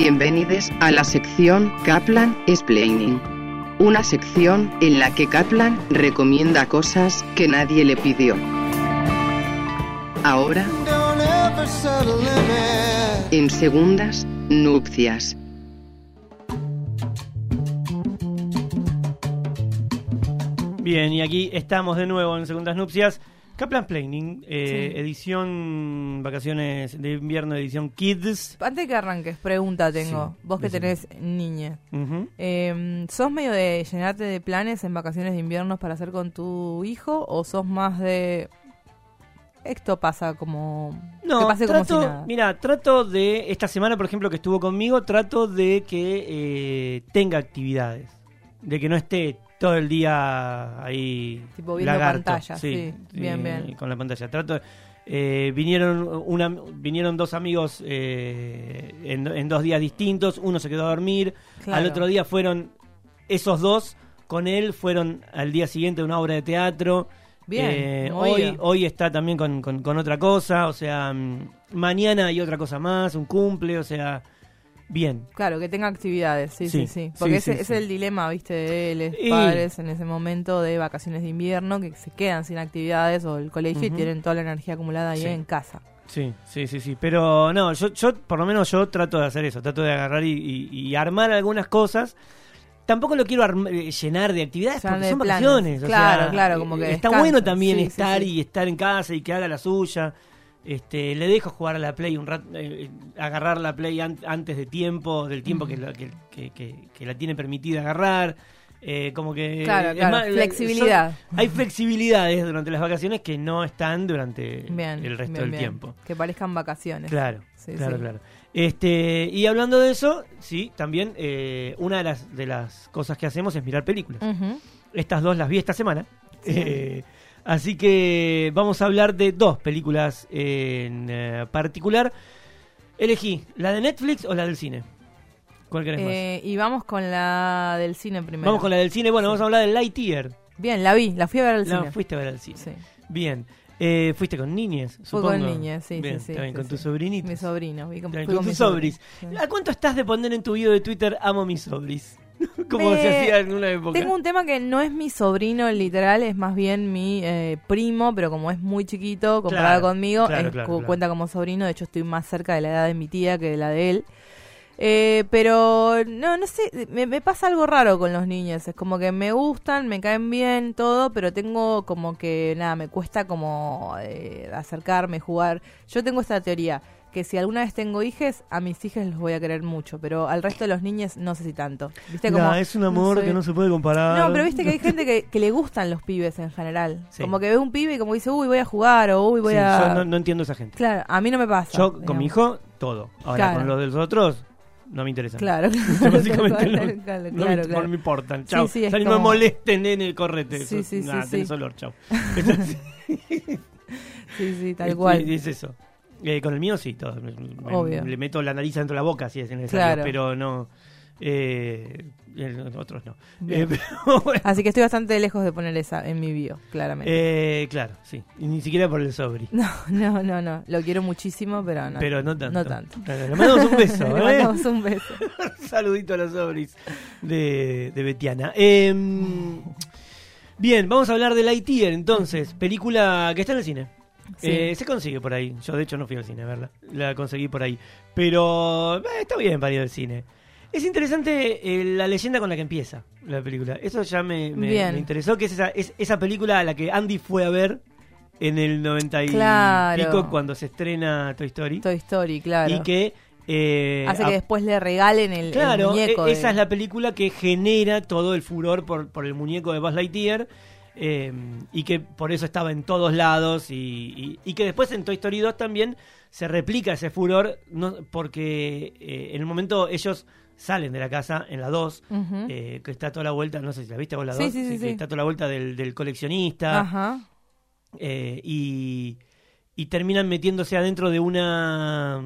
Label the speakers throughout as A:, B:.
A: Bienvenidos a la sección Kaplan Explaining. Una sección en la que Kaplan recomienda cosas que nadie le pidió. Ahora, en segundas nupcias.
B: Bien, y aquí estamos de nuevo en Segundas Nupcias. Kaplan Planning, eh,
C: Sí.
B: edición vacaciones de invierno, edición Kids.
C: Antes que arranques, pregunta tengo.
B: Sí,
C: Vos que
B: decime.
C: tenés niña. Eh, ¿Sos medio de llenarte de planes en vacaciones de invierno para hacer con tu hijo? ¿O sos más de... Esto pasa como...
B: No,
C: que pase como si nada?
B: mira, trato de, esta semana por ejemplo que estuvo conmigo, trato de que eh, tenga actividades. De que no esté todo el día ahí
C: Tipo viendo
B: lagarto.
C: pantalla, sí. Bien, bien.
B: Con la pantalla. Trato, eh, vinieron, una, vinieron dos amigos eh, en, en dos días distintos, uno se quedó a dormir,
C: Claro.
B: al otro día fueron esos dos con él, fueron al día siguiente a una obra de teatro.
C: Bien,
B: Eh, hoy, hoy está también con, con- con otra cosa, o sea, mm, mañana hay otra cosa más, un cumple, o sea, bien.
C: Claro, que tenga actividades, sí, sí,
B: Sí,
C: Porque
B: sí,
C: ese
B: sí.
C: es el dilema, viste, de los
B: Y-
C: padres en ese momento de vacaciones de invierno, que se quedan sin actividades o el colegio y tienen toda la energía acumulada ahí en casa.
B: Sí, sí, sí, sí. Pero no, yo, yo por lo menos yo trato de hacer eso, trato de agarrar y, y- y armar algunas cosas. Tampoco lo quiero eh, llenar de actividades porque
C: de
B: son
C: planes.
B: vacaciones. o
C: Claro,
B: sea,
C: claro, como que
B: eh, Está bueno también
C: Sí, sí,
B: estar
C: sí.
B: y estar en casa y que haga la suya. Este, le dejo jugar a la Play un rato, eh, agarrar la Play an- antes de tiempo, del tiempo que, la, que, que- que- que la tiene permitida agarrar. Eh, como que
C: Claro, claro,
B: más,
C: flexibilidad.
B: son- hay flexibilidades durante las vacaciones que no están durante
C: Bien.
B: el resto
C: bien,
B: del
C: bien.
B: tiempo.
C: Que parezcan vacaciones.
B: Claro,
C: Sí,
B: claro,
C: sí.
B: claro. Este, y hablando de eso, sí, también eh, una de las, de las cosas que hacemos es mirar películas. Estas dos las vi esta semana. Eh, así que vamos a hablar de dos películas en eh, particular. Elegí, ¿la de Netflix o la del cine? ¿Cuál querés más?
C: Eh, y vamos con la del cine primero.
B: Vamos con la del cine. Bueno, vamos a hablar de Lightyear.
C: Bien, la vi, la fui a ver al
B: La
C: cine.
B: fuiste a ver al cine.
C: Sí.
B: Bien. Eh, ¿Fuiste con niñes?
C: Fui
B: Supongo.
C: con niñas, sí,
B: Bien,
C: sí, sí,
B: con
C: sí.
B: tus sobrinitos.
C: Mi sobrino. vi con, fui
B: con
C: con
B: tus
C: mi
B: sobris. ¿A cuánto estás de poner en tu video de Twitter amo mis sobris? Como
C: Me-
B: se hacía en una época.
C: Tengo un tema que no es mi sobrino literal, es más bien mi eh, primo, pero como es muy chiquito comparado
B: Claro,
C: conmigo,
B: claro,
C: es-
B: claro,
C: cu-
B: claro.
C: cuenta como sobrino. De hecho, estoy más cerca de la edad de mi tía que de la de él. Eh, pero no, no sé, me, me pasa algo raro con los niños. Es como que me gustan, me caen bien, todo, pero tengo como que, nada, me cuesta como eh, acercarme, jugar. Yo tengo esta teoría, que si alguna vez tengo hijes, a mis hijas los voy a querer mucho, pero al resto de los niños no sé si tanto. ¿Viste? Como,
B: Nah, es un amor que no se puede comparar.
C: No, pero viste que hay gente que, que le gustan los pibes en general.
B: Sí.
C: Como que ve un pibe y como dice, uy, voy a jugar o uy, voy
B: Sí,
C: a...
B: Yo no, no entiendo a esa gente.
C: Claro, a mí no me pasa.
B: Yo con mi hijo, todo. Ahora
C: Claro.
B: con los de los otros, no me interesa.
C: Claro, claro,
B: Básicamente
C: claro,
B: no,
C: claro,
B: no me, no me importan. Chao.
C: sí,
B: O sea, me molesten, nene, correte.
C: Sí, sí,
B: nah,
C: sí,
B: tenés
C: sí.
B: olor, chao.
C: Sí, sí, tal
B: Es-
C: cual.
B: Es eso. Eh, con el mío sí, todo. Me- me-
C: Obvio.
B: Le meto la nariz dentro de la boca si es necesario,
C: Claro.
B: pero no. Eh, otros no. Eh, pero bueno.
C: Así que estoy bastante lejos de poner esa en mi bio, claramente.
B: Eh, claro, sí. Y ni siquiera por el sobri.
C: No, no, no, no. Lo quiero muchísimo, pero no.
B: Pero no tanto.
C: No tanto.
B: Le mandamos un beso,
C: Le
B: ¿eh?
C: mandamos un beso.
B: Saludito a los sobris de, de Betiana. Em, bien, vamos a hablar de Lightyear entonces. Película que está en el cine.
C: Sí.
B: Eh, se consigue por ahí. Yo, de hecho, no fui al cine a verla. La conseguí por ahí. Pero eh, está bien para ir al cine. Es interesante eh, la leyenda con la que empieza la película. Eso ya me, me- interesó, que es esa, es esa película a la que Andy fue a ver en el 90 y
C: Claro.
B: pico cuando se estrena Toy Story.
C: Toy Story, claro.
B: Y que... eh,
C: Hace
B: a-
C: que después le regalen el, el
B: Claro,
C: muñeco.
B: e-
C: de-
B: esa es la película que genera todo el furor por, por el muñeco de Buzz Lightyear eh, y que por eso estaba en todos lados y, y- y que después en Toy Story 2 también se replica ese furor no, porque eh, en el momento ellos salen de la casa en la 2
C: Ujú.
B: eh, que está toda la vuelta, no sé si la viste vos la
C: Sí,
B: 2,
C: sí, sí,
B: que está toda la vuelta del, del coleccionista
C: Ajá.
B: y, y terminan metiéndose adentro de una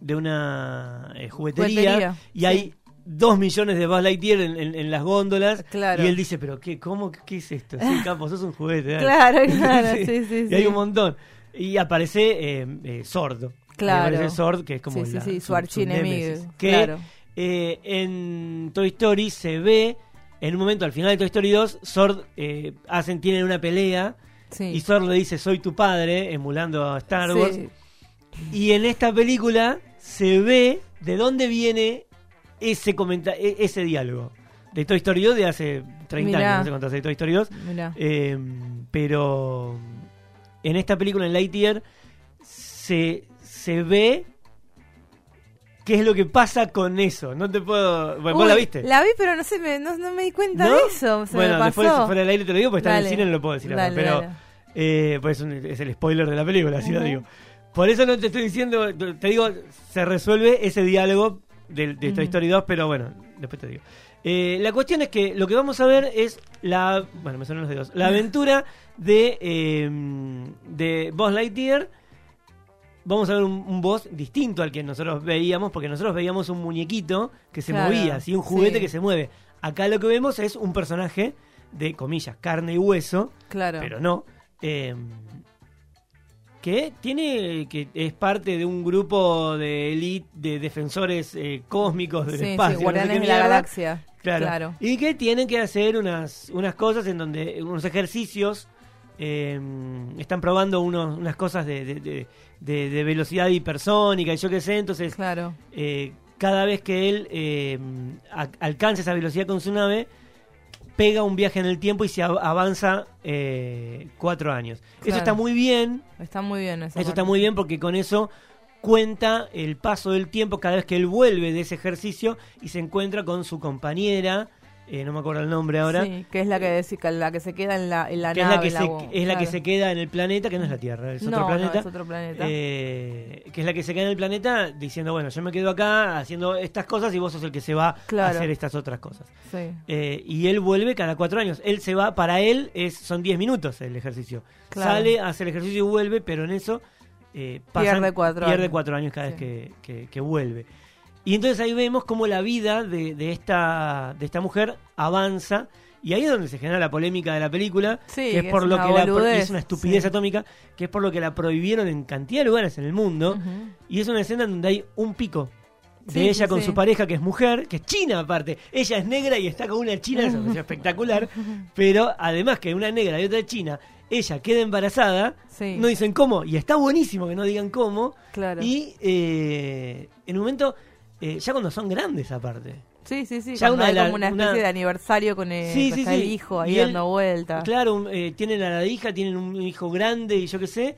B: de una eh, juguetería,
C: Juguetería,
B: y hay dos millones de Buzz Lightyear en, en- en las góndolas
C: Claro.
B: y él dice pero qué cómo qué es esto sí capo sos un juguete dale".
C: Claro, claro, sí, sí,
B: y hay
C: sí.
B: un montón y aparece eh, eh, sordo
C: Claro.
B: aparece Sword, que es como
C: Sí, sí,
B: la-
C: sí, su
B: su
C: archienemigo.
B: Que
C: claro.
B: eh, en Toy Story se ve, en un momento al final de Toy Story 2, Sword eh, hacen, tienen una pelea
C: Sí.
B: y Sword le dice soy tu padre, emulando a Star Wars.
C: Sí.
B: Y en esta película se ve de dónde viene ese comenta e- ese diálogo. De Toy Story 2 de hace 30
C: Mirá.
B: años, no sé cuánto hace Toy Story 2.
C: Mirá.
B: Eh, pero en esta película, en Lightyear, se, se ve qué es lo que pasa con eso. No te puedo... Bueno, vos la viste.
C: La vi, pero no sé, me, no, no me di cuenta
B: ¿No?
C: de eso. Se
B: bueno,
C: me
B: después
C: pasó.
B: fuera del aire te lo digo, porque está en el cine no lo puedo decir ahora, pero eh, pues es, el spoiler de la película, así lo digo. Por eso no te estoy diciendo, te digo, se resuelve ese diálogo de, de Toy. Story 2, pero bueno, después te digo. Eh, la cuestión es que lo que vamos a ver es la, bueno, me sonan los dedos, la aventura de, eh, de Buzz Lightyear. Vamos a ver un, un boss distinto al que nosotros veíamos, porque nosotros veíamos un muñequito que se
C: Claro,
B: movía, así un juguete
C: sí.
B: que se mueve. Acá lo que vemos es un personaje de, comillas, carne y hueso,
C: Claro.
B: pero no. eh, que tiene que es parte de un grupo de elite de defensores eh, cósmicos del
C: sí, sí,
B: espacio, no sé
C: Guardianes de la. Galaxia.
B: Claro.
C: Claro.
B: Y que tienen que hacer unas, unas cosas en donde, unos ejercicios, eh, están probando unos, unas cosas de, de, de- velocidad hipersónica y yo qué sé, entonces
C: Claro.
B: eh, cada vez que él eh, a- alcanza esa velocidad con su nave, pega un viaje en el tiempo y se av- avanza eh, cuatro años. Eso está muy bien,
C: Está muy bien eso.
B: eso está muy bien porque con eso cuenta el paso del tiempo cada vez que él vuelve de ese ejercicio y se encuentra con su compañera, eh, no me acuerdo el nombre ahora,
C: Sí, que es la que, la que se queda en la, en la
B: que, es
C: nave.
B: la que,
C: en
B: se,
C: bo-
B: es la que se queda en el planeta, que no es la Tierra, es otro
C: no,
B: planeta.
C: es otro planeta.
B: eh, que es la que se queda en el planeta diciendo, bueno, yo me quedo acá haciendo estas cosas y vos sos el que se va a hacer estas otras cosas.
C: sí.
B: Eh, y él vuelve cada cuatro años. Él se va, para él es, son diez minutos el ejercicio.
C: Claro.
B: Sale, hace el ejercicio y vuelve, pero en eso eh, pasan-
C: Pierde cuatro
B: pierde
C: años.
B: cuatro años cada
C: Sí.
B: vez que, que- que vuelve. Y entonces ahí vemos cómo la vida de, de esta, de esta mujer avanza. Y ahí es donde se genera la polémica de la película,
C: Sí,
B: que es
C: que
B: por
C: es
B: lo que la es una estupidez
C: sí.
B: atómica, que es por lo que la prohibieron en cantidad de lugares en el mundo. Y es una escena en donde hay un pico de
C: Sí,
B: ella con su pareja, que es mujer, que es china aparte. Ella es negra y está con una china, eso pareció espectacular. Pero además que una negra y otra china, ella queda embarazada, no dicen cómo, y está buenísimo que no digan cómo.
C: Claro.
B: Y eh, en un momento, eh, ya cuando son grandes aparte.
C: Sí, sí, sí.
B: Ya
C: cuando
B: una
C: hay como una especie
B: una-
C: de aniversario con el,
B: Sí,
C: con
B: sí,
C: está
B: sí.
C: el hijo ahí
B: Y él-
C: dando vueltas.
B: Claro, eh, tienen a la hija, tienen un hijo grande y yo qué sé.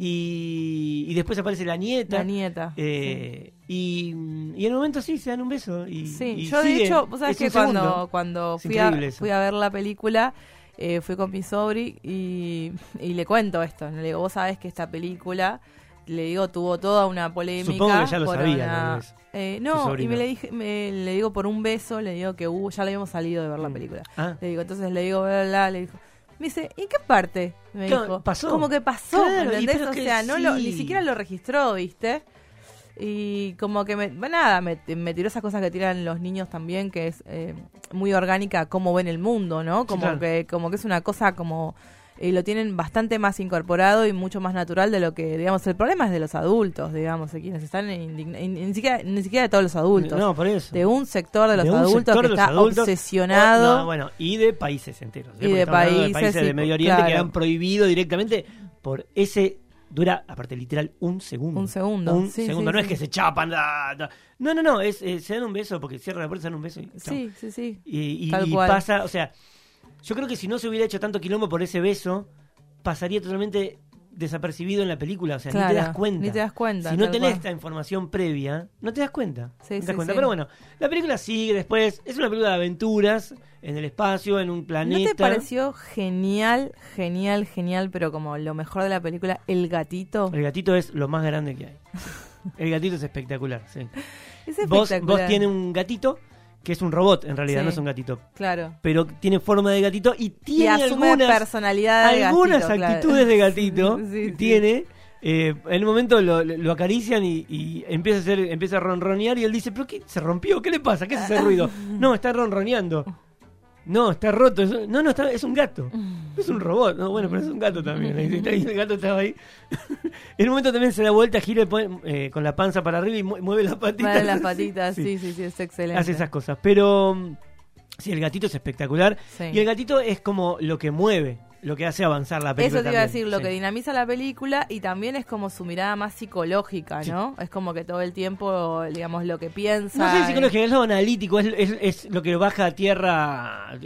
B: Y, y después aparece la nieta.
C: La nieta.
B: Eh, y, y en un momento sí, se dan un beso. Y,
C: Sí, yo de hecho, vos sabés
B: Es
C: que cuando,
B: segundo.
C: cuando fui a, fui a ver la película, eh, fui con mi sobri y, y le cuento esto. Le digo, vos sabés que esta película, le digo, tuvo toda una polémica.
B: Supongo que ya lo
C: por
B: sabía,
C: una- Eh, no, y me le dije, me- le digo por un beso, le digo que hubo, ya le habíamos salido de ver la
B: Mm.
C: película.
B: Ah.
C: Le digo, entonces le digo, bla, bla, bla, le dijo. Me dice, ¿en qué parte? Me
B: Claro,
C: dijo.
B: pasó.
C: Como que pasó,
B: Claro,
C: ¿entendés? O sea, no lo, ni siquiera lo registró, ¿viste? Y como que me, nada, me, me tiró esas cosas que tiran los niños también, que es eh, muy orgánica cómo ven el mundo, ¿no? Como
B: claro.
C: que como que es una cosa como eh, lo tienen bastante más incorporado y mucho más natural de lo que, digamos, el problema es de los adultos, digamos, de quienes están indigna- y ni siquiera ni siquiera de todos los adultos,
B: No, por eso.
C: de un sector de los
B: De
C: adultos que
B: los
C: está
B: adultos,
C: obsesionado.
B: o- no, bueno, y de países enteros. ¿eh?
C: Y de países,
B: de
C: sí,
B: Medio Oriente que
C: claro.
B: han prohibido directamente por ese. Dura, aparte, literal, un segundo.
C: Un segundo,
B: Un
C: sí,
B: segundo.
C: sí,
B: no es
C: sí.
B: que se chapan. No, no, no. Es, eh, se dan un beso porque cierra la puerta, se dan un beso y.
C: Sí, sí, sí.
B: Y, y-
C: Tal
B: y
C: cual.
B: pasa, o sea, yo creo que si no se hubiera hecho tanto quilombo por ese beso, pasaría totalmente desapercibido en la película. O sea, ni te
C: Claro,
B: das cuenta.
C: ni te das cuenta,
B: Si no tenés
C: cual.
B: esta información previa, no te das cuenta.
C: Sí,
B: no te
C: sí,
B: das cuenta.
C: sí.
B: Pero bueno, la película sigue después. Es una película de aventuras en el espacio, en un
C: ¿No
B: planeta.
C: te pareció genial, genial, genial, pero como lo mejor de la película, el gatito?
B: El gatito es lo más grande que hay. El gatito es espectacular, sí.
C: Es
B: Vos,
C: espectacular.
B: vos tienes un gatito que es un robot, en realidad,
C: Sí.
B: no es un gatito.
C: Claro.
B: Pero tiene forma de gatito y
C: Y
B: tiene
C: asume
B: algunas,
C: personalidad de
B: algunas
C: gatito, claro.
B: actitudes de gatito
C: Sí, sí.
B: tiene eh, en un momento lo, lo acarician y, y empieza a hacer empieza a ronronear y él dice pero qué se rompió qué le pasa qué es ese ruido no está ronroneando No, está roto. es- no, no, está, es un gato. Es un robot. No, bueno, pero es un gato también. El gato estaba ahí. en un momento también se da vuelta, gira y pone, eh, con la panza para arriba y mu- mueve las patitas.
C: Para las patitas,
B: Sí.
C: sí, sí, sí, es excelente.
B: Hace esas cosas. Pero mm, sí, el gatito es espectacular.
C: Sí.
B: Y el gatito es como lo que mueve, lo que hace avanzar la película.
C: Eso te iba a decir, lo
B: Sí.
C: que dinamiza la película y también es como su mirada más psicológica, ¿no? Es como que todo el tiempo, digamos, lo que piensa.
B: No sé si
C: eh,
B: psicología, es lo analítico, es, es- es lo que baja a tierra,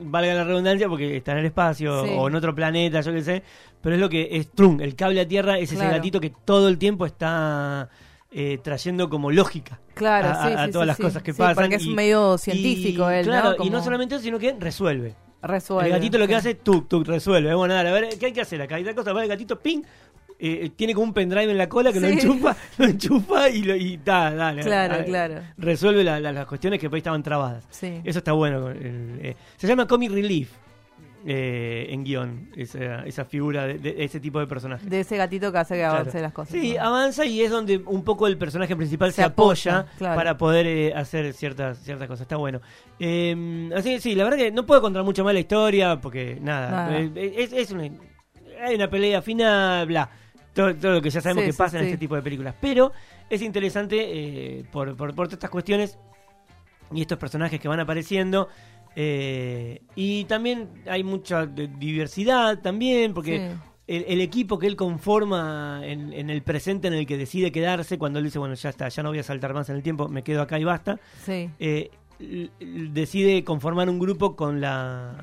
B: valga la redundancia, porque está en el espacio
C: Sí.
B: o en otro planeta, yo qué sé, pero es lo que es Trun, el cable a tierra es ese gatito que todo el tiempo está eh, trayendo como lógica
C: Claro,
B: a, a-
C: sí,
B: a
C: sí,
B: todas las cosas que pasan.
C: porque es
B: y-
C: medio
B: y-
C: científico él,
B: claro,
C: ¿no?
B: Y no solamente eso, sino que resuelve.
C: Resuelve.
B: El gatito lo que hace, tuk, tuk, resuelve. Bueno, dale, a ver, ¿qué hay que hacer acá? Y tal cosa, va el gatito, ping, eh, tiene como un pendrive en la cola que lo enchufa, lo enchufa y, lo, y da, dale.
C: Claro, claro.
B: Resuelve la- la- las cuestiones que por ahí estaban trabadas.
C: Sí.
B: Eso está bueno. el- eh, se llama Comic Relief eh, en guion, esa, esa figura de, de ese tipo de personaje.
C: De ese gatito que hace que
B: Claro.
C: avance las cosas.
B: Sí,
C: ¿no?
B: avanza y es donde un poco el personaje principal se,
C: Se
B: apoya,
C: apoya, claro.
B: para poder eh, hacer ciertas ciertas cosas. Está bueno. Eh, así que sí, la verdad que no puedo contar mucho más la historia porque nada,
C: Nada.
B: eh, es, es una, hay una pelea final, bla. Todo, todo lo que ya sabemos
C: Sí,
B: que
C: sí,
B: pasa en este tipo de películas. Pero es interesante por, por, por todas estas cuestiones y estos personajes que van apareciendo. Eh, y también hay mucha diversidad también, porque
C: Sí.
B: el, el equipo que él conforma en, en el presente en el que decide quedarse, cuando él dice, bueno, ya está, ya no voy a saltar más en el tiempo, me quedo acá y basta,
C: Sí.
B: eh, decide conformar un grupo con la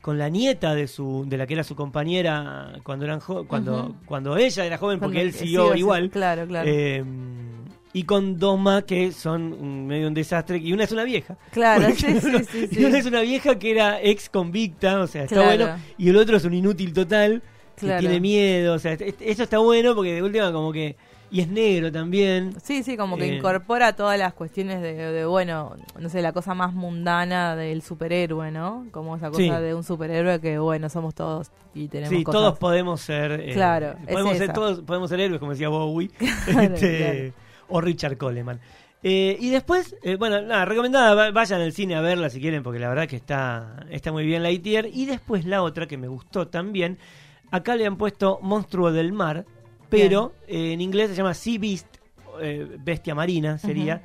B: con la nieta de su de la que era su compañera cuando eran jo- cuando cuando ella era joven porque
C: Cuando-
B: él siguió
C: sí,
B: igual
C: Claro, claro.
B: eh, y con dos más que son un- medio un desastre y una es una vieja
C: claro, sí, sí,
B: uno-
C: sí,
B: y
C: sí.
B: una es una vieja que era ex convicta, o sea, está
C: Claro.
B: bueno. Y el otro es un inútil total, que
C: Claro.
B: tiene miedo, o sea, eso está bueno porque de última como que... Y es negro también.
C: Sí, sí, como que
B: Eh,
C: incorpora todas las cuestiones de, de, bueno, no sé, la cosa más mundana del superhéroe, ¿no? Como esa cosa
B: Sí.
C: de un superhéroe que, bueno, somos todos y tenemos
B: Sí,
C: cosas.
B: todos podemos ser... eh,
C: Claro, es
B: podemos ser,
C: esa.
B: todos podemos ser héroes, como decía Bowie.
C: Claro,
B: este, O Richard Coleman. Eh, y después, eh, bueno, nada, recomendada, va- vayan al cine a verla si quieren, porque la verdad que está, está muy bien Lightyear. Y después la otra que me gustó también, acá le han puesto Monstruo del Mar, pero eh, en inglés se llama Sea Beast, eh, Bestia Marina sería.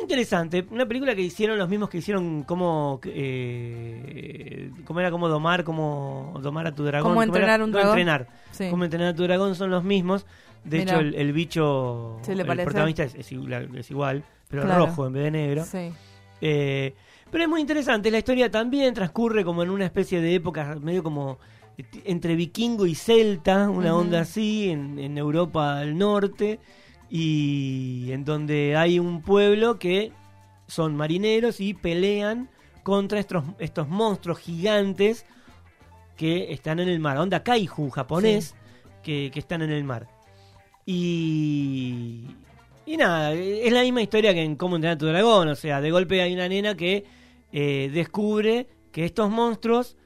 B: Interesante, una película que hicieron los mismos que hicieron como eh, cómo era como domar, como domar a tu dragón,
C: Cómo
B: era?
C: entrenar un
B: No,
C: dragón.
B: entrenar.
C: Sí.
B: Cómo entrenar a tu dragón son los mismos. De
C: Mirá.
B: hecho, el, el bicho,
C: Sí, ¿le
B: el
C: parece?
B: protagonista es, es igual, es igual, pero
C: Claro.
B: rojo en vez de negro.
C: Sí.
B: Eh, pero es muy interesante. La historia también transcurre como en una especie de época medio como eh, entre vikingo y celta, una
C: Ujú.
B: onda así, en, en Europa del Norte, y en donde hay un pueblo que son marineros y pelean contra estos, estos monstruos gigantes que están en el mar. Onda kaiju japonés que, que están en el mar. Y, y nada, es la misma historia que en Cómo entrenar a tu dragón. O sea, de golpe hay una nena que eh, descubre que estos monstruos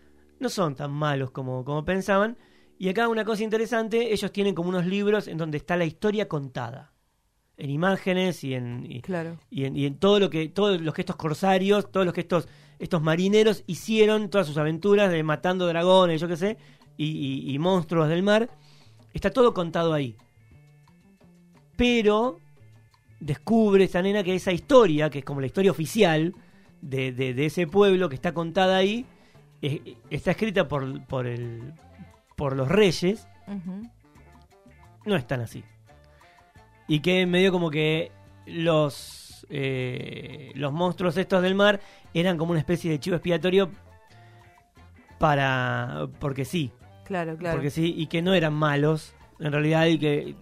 B: no son tan malos como, como pensaban. Y acá una cosa interesante, ellos tienen como unos libros en donde está la historia contada. En imágenes y en, y,
C: Claro.
B: y en, y en todo lo que todos los que estos corsarios, todos los que estos estos marineros hicieron, todas sus aventuras de matando dragones, yo qué sé, y, y- y monstruos del mar, está todo contado ahí. Pero descubre esta nena que esa historia, que es como la historia oficial de, de- de ese pueblo que está contada ahí, eh, está escrita por, por, el, por los reyes, no es tan así. Y que medio como que los, eh, los monstruos estos del mar eran como una especie de chivo expiatorio para... porque sí,
C: Claro, claro.
B: porque sí, y que no eran malos, en realidad, y que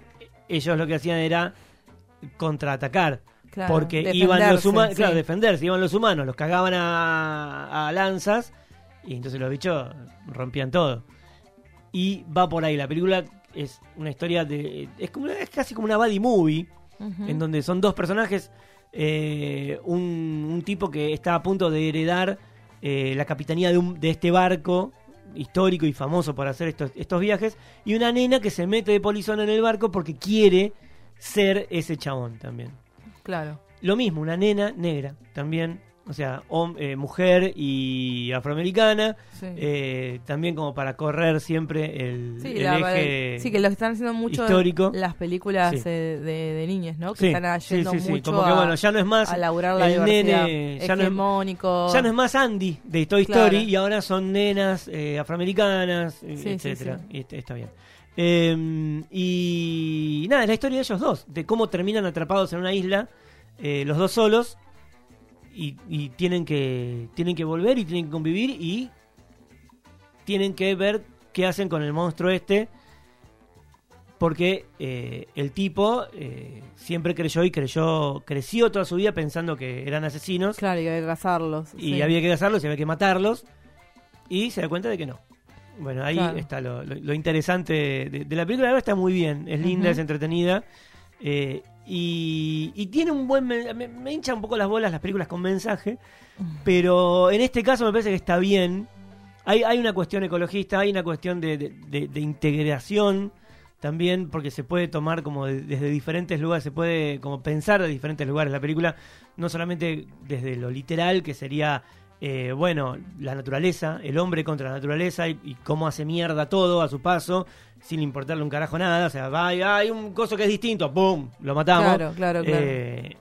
B: ellos lo que hacían era contraatacar.
C: Claro,
B: porque iban los humanos,
C: sí.
B: claro, defenderse, iban los humanos, los cagaban a, a lanzas y entonces los bichos rompían todo. Y va por ahí, la película es una historia de... es, como, es casi como una buddy movie, en donde son dos personajes, eh, un, un tipo que está a punto de heredar eh, la capitanía de, un- de este barco histórico y famoso por hacer estos, estos viajes, y una nena que se mete de polizón en el barco porque quiere ser ese chabón también.
C: Claro.
B: Lo mismo, una nena negra también, o sea, hom- eh, mujer y afroamericana,
C: Sí.
B: eh, también como para correr siempre el,
C: Sí,
B: el
C: la-
B: eje
C: sí, que lo que están haciendo mucho
B: histórico.
C: las películas
B: Sí.
C: eh, de, de niñas, ¿no? Que están yendo mucho
B: como que
C: a,
B: bueno, ya no es más
C: a laburar la
B: el nene, ya no es-. Ya no es más Andy de Toy
C: Claro.
B: Story y ahora son nenas eh, afroamericanas, eh, etcétera. Y está- bien. Eh, y nada, es la historia de ellos dos, de cómo terminan atrapados en una isla, eh, los dos solos, y, y tienen que tienen que volver y tienen que convivir y tienen que ver qué hacen con el monstruo este. Porque eh, el tipo eh, siempre creyó y creyó, creció toda su vida pensando que eran asesinos
C: Claro, y hay que cazarlos.
B: y
C: sí.
B: había que cazarlos y había que matarlos y se da cuenta de que no. Bueno, ahí
C: Claro.
B: está lo, lo- lo interesante de, de la película. La verdad está muy bien, es linda, es entretenida eh, y, y tiene un buen... Me, me hincha un poco las bolas las películas con mensaje, pero en este caso me parece que está bien. Hay, hay una cuestión ecologista, hay una cuestión de, de- de- de integración también, porque se puede tomar como de- desde diferentes lugares, se puede como pensar de diferentes lugares la película, no solamente desde lo literal, que sería, eh, bueno, la naturaleza, el hombre contra la naturaleza y, y cómo hace mierda todo a su paso, sin importarle un carajo nada, o sea, va y hay un coso que es distinto, ¡pum! Lo matamos.
C: Claro, claro, claro.
B: Eh,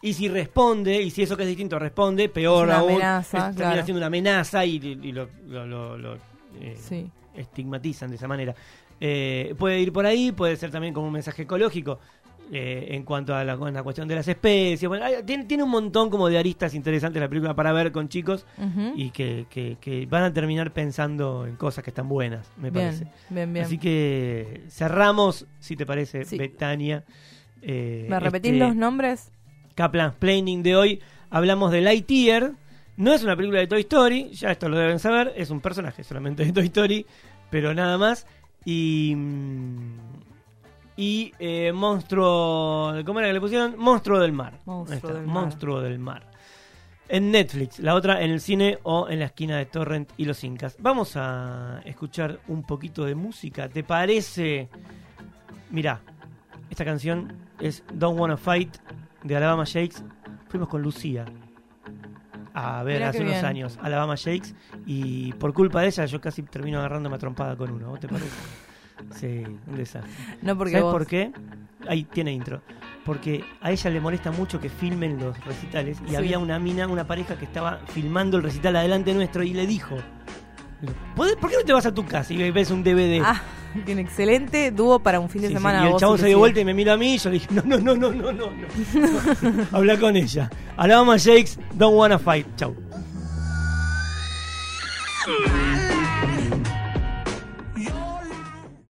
B: y si responde, y si eso que es distinto responde, peor
C: Es una
B: aún,
C: amenaza,
B: es- termina
C: claro.
B: siendo una amenaza y, y lo, lo- lo- lo, eh,
C: Sí.
B: estigmatizan de esa manera. Eh, puede ir por ahí, puede ser también como un mensaje ecológico eh, en cuanto a la, cuestión de las especies. Bueno, hay- tiene, tiene un montón como de aristas interesantes la película para ver con chicos y que, que- que van a terminar pensando en cosas que están buenas, me parece.
C: bien, bien, bien.
B: Así que cerramos, si te parece,
C: Sí.
B: Betania. Eh,
C: ¿Me repetís
B: este
C: los nombres?
B: Kaplan Planning de hoy. Hablamos de Lightyear. No es una película de Toy Story, ya esto lo deben saber, es un personaje solamente de Toy Story, pero nada más. Y. mm, Y eh, Monstruo. ¿Cómo era que le pusieron? Monstruo del Mar.
C: Monstruo del Mar.
B: Monstruo del Mar. En Netflix, la otra en el cine o en la esquina de Torrent y los Incas. Vamos a escuchar un poquito de música. ¿Te parece? Mirá, esta canción es Don't Wanna Fight de Alabama Shakes. Fuimos con Lucía a ver
C: Mirá
B: hace unos
C: bien.
B: años Alabama Shakes y por culpa de ella yo casi termino agarrándome a trompada con uno. ¿Vos te parece? Sí, un desastre.
C: No porque
B: ¿Sabes
C: vos...
B: por qué? Ahí tiene intro. Porque a ella le molesta mucho que filmen los recitales y
C: Sí.
B: había una mina, una pareja que estaba filmando el recital adelante nuestro y le dijo, "¿Podés- ¿por qué no te vas a tu casa y ves un DVD?
C: Ah, tiene excelente dúo para un fin de
B: Sí, sí,
C: semana.
B: Y el chabón se dio vuelta y me miró a mí y yo le dije, no, no, no, no, no, no. no. Habla con ella. Alabama Shakes, don't wanna fight. Chau.